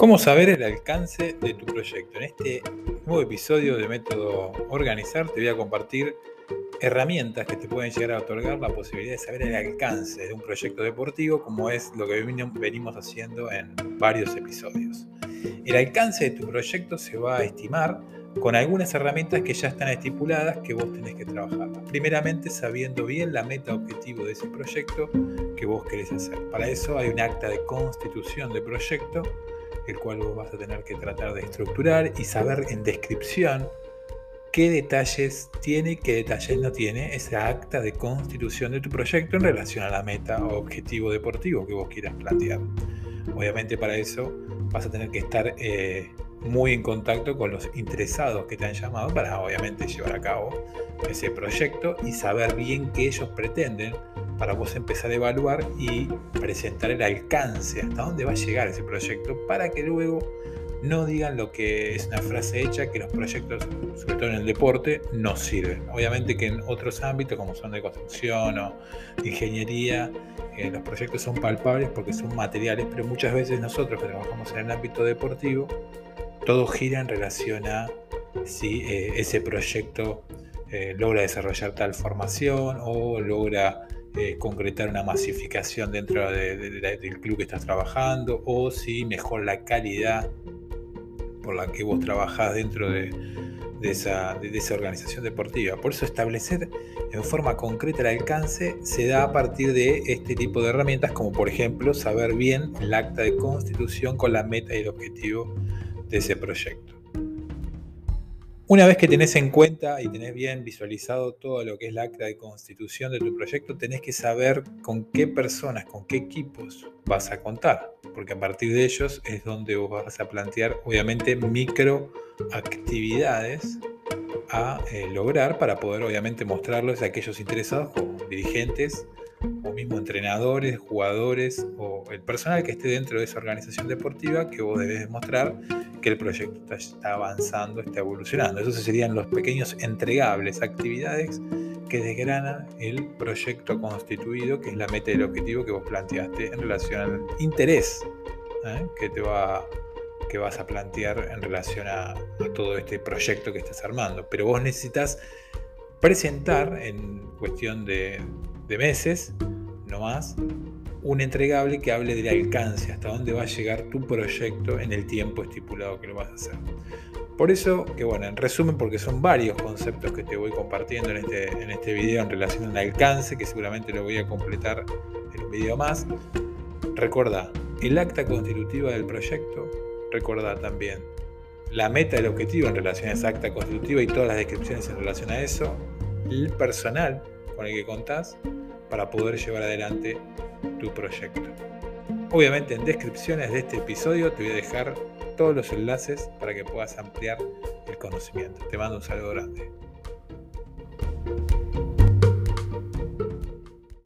¿Cómo saber el alcance de tu proyecto? En este nuevo episodio de Método Organizar te voy a compartir herramientas que te pueden llegar a otorgar la posibilidad de saber el alcance de un proyecto deportivo como es lo que venimos haciendo en varios episodios. El alcance de tu proyecto se va a estimar con algunas herramientas que ya están estipuladas que vos tenés que trabajar. Primeramente sabiendo bien la meta objetivo de ese proyecto que vos querés hacer. Para eso hay un acta de constitución de proyecto el cual vos vas a tener que tratar de estructurar y saber en descripción qué detalles tiene qué detalles no tiene esa acta de constitución de tu proyecto en relación a la meta o objetivo deportivo que vos quieras plantear. Obviamente para eso vas a tener que estar eh, muy en contacto con los interesados que te han llamado para obviamente llevar a cabo ese proyecto y saber bien qué ellos pretenden para vos empezar a evaluar y presentar el alcance, hasta dónde va a llegar ese proyecto, para que luego no digan lo que es una frase hecha, que los proyectos, sobre todo en el deporte, no sirven. Obviamente que en otros ámbitos, como son de construcción o ingeniería, eh, los proyectos son palpables porque son materiales, pero muchas veces nosotros que trabajamos en el ámbito deportivo, todo gira en relación a si eh, ese proyecto eh, logra desarrollar tal formación o logra eh, concretar una masificación dentro del club que estás trabajando o si mejor la calidad por la que vos trabajás dentro de, esa, de, esa, organización deportiva. Por eso establecer en forma concreta el alcance se da a partir de este tipo de herramientas, como por ejemplo saber bien el acta de constitución con la meta y el objetivo de ese proyecto. Una vez que tenés en cuenta y tenés bien visualizado todo lo que es la acta de constitución de tu proyecto, tenés que saber con qué personas, con qué equipos vas a contar, porque a partir de ellos es donde vos vas a plantear, obviamente, micro actividades a eh, lograr para poder, obviamente, mostrarlos a aquellos interesados como dirigentes o mismo entrenadores, jugadores o el personal que esté dentro de esa organización deportiva que vos debes demostrar que el proyecto está, avanzando, está evolucionando. Esos serían los pequeños entregables, actividades que desgranan el proyecto constituido, que es la meta y el objetivo que vos planteaste en relación al interés ¿eh? que te va que vas a plantear en relación a, todo este proyecto que estás armando. Pero vos necesitas presentar en cuestión de, de meses, no más, un entregable que hable del alcance, hasta dónde va a llegar tu proyecto en el tiempo estipulado que lo vas a hacer. Por eso, que bueno, en resumen, porque son varios conceptos que te voy compartiendo en este, en este video en relación al alcance, que seguramente lo voy a completar en un video más. Recuerda el acta constitutiva del proyecto, recuerda también la meta del objetivo en relación a esa acta constitutiva y todas las descripciones en relación a eso, el personal con el que contás para poder llevar adelante tu proyecto. Obviamente en descripciones de este episodio te voy a dejar todos los enlaces para que puedas ampliar el conocimiento. Te mando un saludo grande.